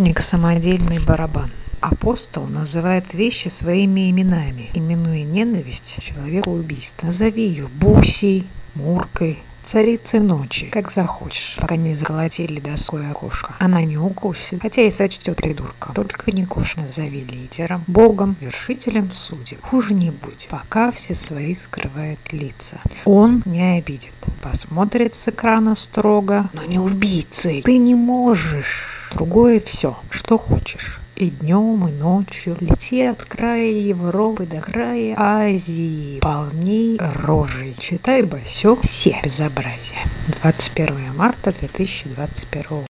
Дворник – самодельный барабан. Апостол называет вещи своими именами, именуя ненависть человеку убийство. Назови ее Бусей, Муркой, царицей ночи, как захочешь, пока не заколотили доской окошко. Она не укусит, хотя и сочтет придурка. Только не куш назови лидером, богом, вершителем судеб. Хуже не будет, пока все свои скрывают лица. Он не обидит. Посмотрит с экрана строго, но не убийцей. Ты не можешь. Другое все, что хочешь. И днем, и ночью лети от края Европы до края Азии. Полней рожей. Читай Басё. Все безобразия. 21 марта 2021 года.